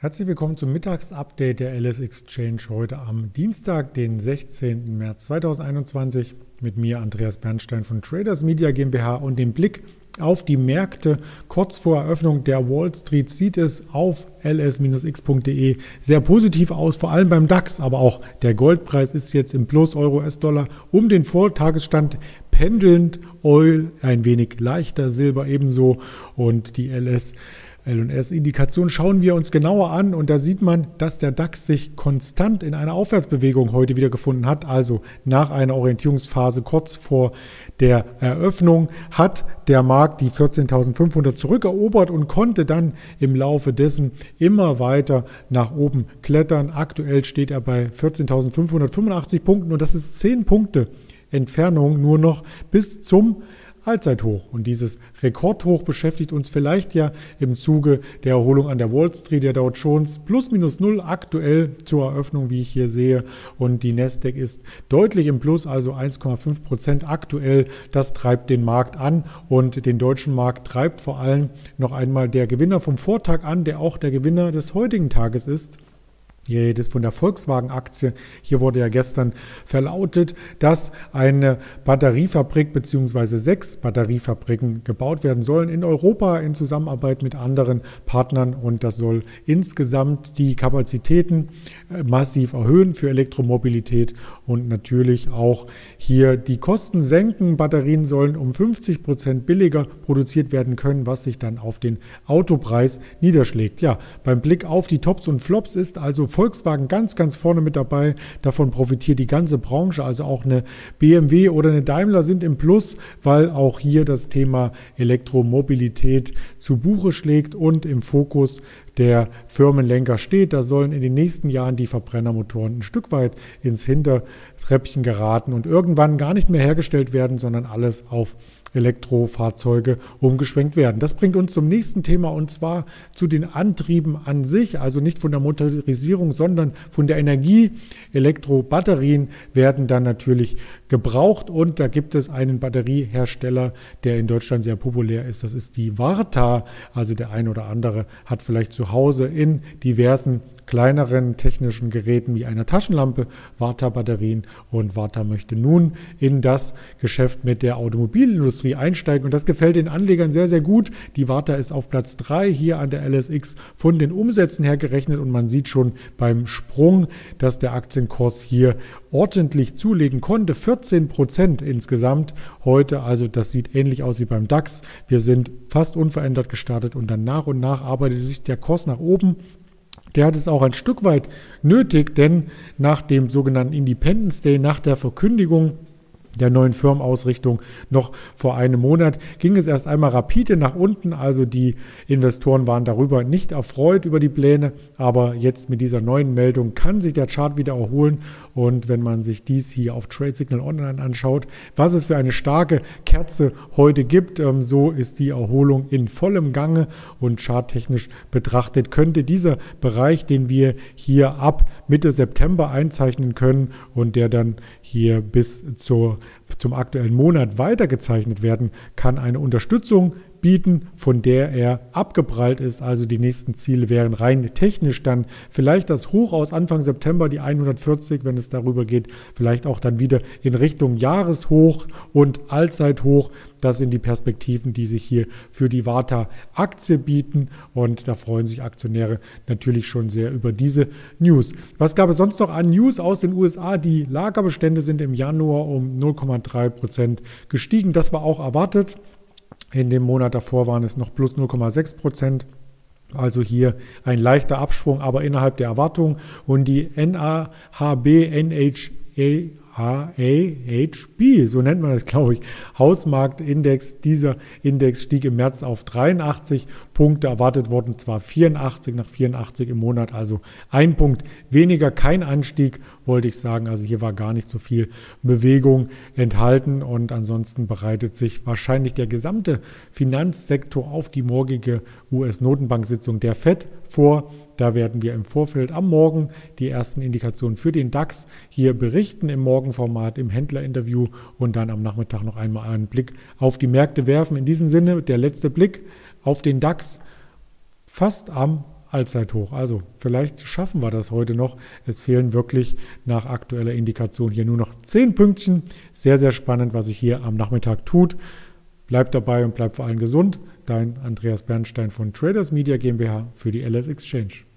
Herzlich willkommen zum Mittagsupdate der LS Exchange heute am Dienstag, den 16. März 2021 mit mir Andreas Bernstein von Traders Media GmbH und dem Blick auf die Märkte. Kurz vor Eröffnung der Wall Street sieht es auf ls-x.de sehr positiv aus, vor allem beim DAX, aber auch der Goldpreis ist jetzt im Plus Euro US-Dollar um den Vortagesstand pendelnd, Oil ein wenig leichter, Silber ebenso und die LS L&S-Indikation schauen wir uns genauer an und da sieht man, dass der DAX sich konstant in einer Aufwärtsbewegung heute wieder gefunden hat. Also nach einer Orientierungsphase kurz vor der Eröffnung hat der Markt die 14.500 zurückerobert und konnte dann im Laufe dessen immer weiter nach oben klettern. Aktuell steht er bei 14.585 Punkten und das ist 10 Punkte Entfernung nur noch bis zum Allzeithoch. Und dieses Rekordhoch beschäftigt uns vielleicht ja im Zuge der Erholung an der Wall Street, der Dow Jones plus minus null aktuell zur Eröffnung, wie ich hier sehe. Und die Nasdaq ist deutlich im Plus, also 1,5 Prozent aktuell. Das treibt den Markt an und den deutschen Markt treibt vor allem noch einmal der Gewinner vom Vortag an, der auch der Gewinner des heutigen Tages ist. Hier redet es von der Volkswagen-Aktie. Hier wurde ja gestern verlautet, dass eine Batteriefabrik bzw. sechs Batteriefabriken gebaut werden sollen in Europa in Zusammenarbeit mit anderen Partnern. Und das soll insgesamt die Kapazitäten äh, massiv erhöhen für Elektromobilität und natürlich auch hier die Kosten senken. Batterien sollen um 50 Prozent billiger produziert werden können, was sich dann auf den Autopreis niederschlägt. Ja, beim Blick auf die Tops und Flops ist also Volkswagen ganz, ganz vorne mit dabei. Davon profitiert die ganze Branche, also auch eine BMW oder eine Daimler sind im Plus, weil auch hier das Thema Elektromobilität zu Buche schlägt und im Fokus der Firmenlenker steht. Da sollen in den nächsten Jahren die Verbrennermotoren ein Stück weit ins Hintertreppchen geraten und irgendwann gar nicht mehr hergestellt werden, sondern alles auf Elektrofahrzeuge umgeschwenkt werden. Das bringt uns zum nächsten Thema und zwar zu den Antrieben an sich, also nicht von der Motorisierung, sondern von der Energie. Elektrobatterien werden dann natürlich gebraucht und da gibt es einen Batteriehersteller, der in Deutschland sehr populär ist. Das ist die Varta. Also der ein oder andere hat vielleicht zu Hause in diversen kleineren technischen Geräten wie einer Taschenlampe Warta-Batterien und Warta möchte nun in das Geschäft mit der Automobilindustrie einsteigen und das gefällt den Anlegern sehr, sehr gut. Die Warta ist auf Platz 3 hier an der LSX von den Umsätzen her gerechnet und man sieht schon beim Sprung, dass der Aktienkurs hier ordentlich zulegen konnte. 14 Prozent insgesamt heute, also das sieht ähnlich aus wie beim DAX. Wir sind fast unverändert gestartet und dann nach und nach arbeitet sich der Kurs nach oben der hat es auch ein Stück weit nötig, denn nach dem sogenannten Independence Day, nach der Verkündigung der neuen Firmenausrichtung noch vor einem Monat ging es erst einmal rapide nach unten. Also die Investoren waren darüber nicht erfreut über die Pläne. Aber jetzt mit dieser neuen Meldung kann sich der Chart wieder erholen. Und wenn man sich dies hier auf Trade Signal Online anschaut, was es für eine starke Kerze heute gibt, ähm, so ist die Erholung in vollem Gange. Und charttechnisch betrachtet könnte dieser Bereich, den wir hier ab Mitte September einzeichnen können und der dann hier bis zur zum aktuellen Monat weitergezeichnet werden, kann eine Unterstützung bieten, von der er abgeprallt ist. Also die nächsten Ziele wären rein technisch dann vielleicht das Hoch aus Anfang September, die 140, wenn es darüber geht, vielleicht auch dann wieder in Richtung Jahreshoch und Allzeithoch. Das sind die Perspektiven, die sich hier für die Warta-Aktie bieten. Und da freuen sich Aktionäre natürlich schon sehr über diese News. Was gab es sonst noch an News aus den USA? Die Lagerbestände sind im Januar um 0,3 Prozent gestiegen. Das war auch erwartet. In dem Monat davor waren es noch plus 0,6 Prozent. Also hier ein leichter Abschwung, aber innerhalb der Erwartung. Und die NAHB, NHA, HAHB, so nennt man das, glaube ich, Hausmarktindex. Dieser Index stieg im März auf 83 Punkte, erwartet wurden zwar 84 nach 84 im Monat, also ein Punkt weniger, kein Anstieg, wollte ich sagen. Also hier war gar nicht so viel Bewegung enthalten und ansonsten bereitet sich wahrscheinlich der gesamte Finanzsektor auf die morgige US-Notenbank-Sitzung der FED vor. Da werden wir im Vorfeld am Morgen die ersten Indikationen für den DAX hier berichten im Morgenformat, im Händlerinterview und dann am Nachmittag noch einmal einen Blick auf die Märkte werfen. In diesem Sinne der letzte Blick auf den DAX fast am Allzeithoch. Also vielleicht schaffen wir das heute noch. Es fehlen wirklich nach aktueller Indikation hier nur noch 10 Pünktchen. Sehr, sehr spannend, was sich hier am Nachmittag tut. Bleibt dabei und bleibt vor allem gesund. Dein Andreas Bernstein von Traders Media GmbH für die LS Exchange.